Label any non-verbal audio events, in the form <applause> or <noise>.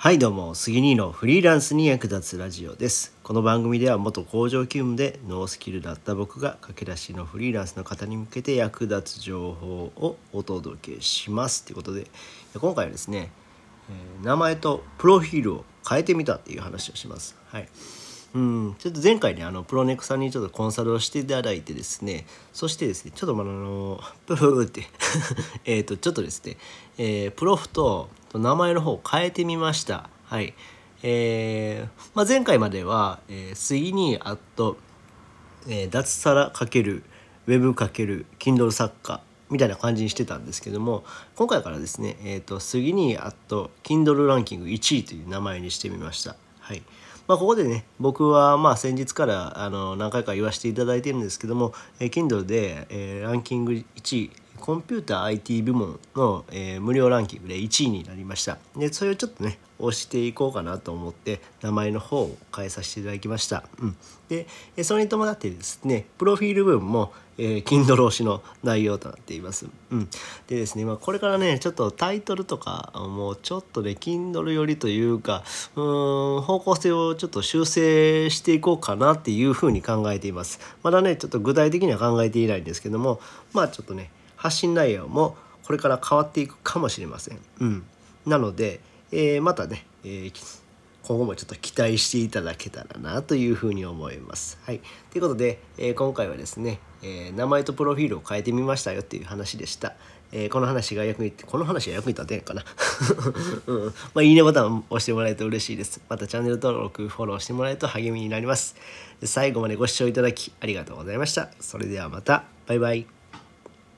はいどうも杉兄のフリーランスに役立つラジオです。この番組では元工場勤務でノースキルだった僕が駆け出しのフリーランスの方に向けて役立つ情報をお届けします。ということで今回はですね、え名前とプロフィールを変えてみたっていう話をします。はい。うん、ちょっと前回ねあのプロネクさんにちょっとコンサルをしていただいてですねそしてですねちょっとまあのプ <laughs> ーって <laughs> えっとちょっとですね、えープロフと名前の方を変えてみました。はい。えーまあ、前回までは、えー、杉にアットえー脱サラ×ウェブ×キ Kindle 作家みたいな感じにしてたんですけども今回からですね、えー、と杉に Kindle ランキング1位という名前にしてみました。はい。まあ、ここでね僕はまあ先日からあの何回か言わせていただいてるんですけども、えー Kindle で、えーランキング1位コンピューター IT 部門の、えー無料ランキングで1位になりました。でそれをちょっとね押していこうかなと思って名前の方を変えさせていただきました、うん、でえそれに伴ってですねプロフィール部分も、えー、Kindle 推しの内容となっています、うん、でですね、まあ、これからねちょっとタイトルとかもうちょっとね Kindle 寄りというかうーん方向性をちょっと修正していこうかなっていうふうに考えています。まだねちょっと具体的には考えていないんですけどもまあちょっとね発信内容もこれから変わっていくかもしれません。うん、なので、えーまたね、えー今後もちょっと期待していただけたらなというふうに思います。はい、ということで、えー今回はですね、えー名前とプロフィールを変えてみましたよっていう話でした。えーこの話が役にこの話が役に立てんかな、<laughs> うん。まあ、いいねボタンを押してもらえると嬉しいです。またチャンネル登録フォローしてもらえると励みになります。最後までご視聴いただきありがとうございました。それではまた。バイバイ。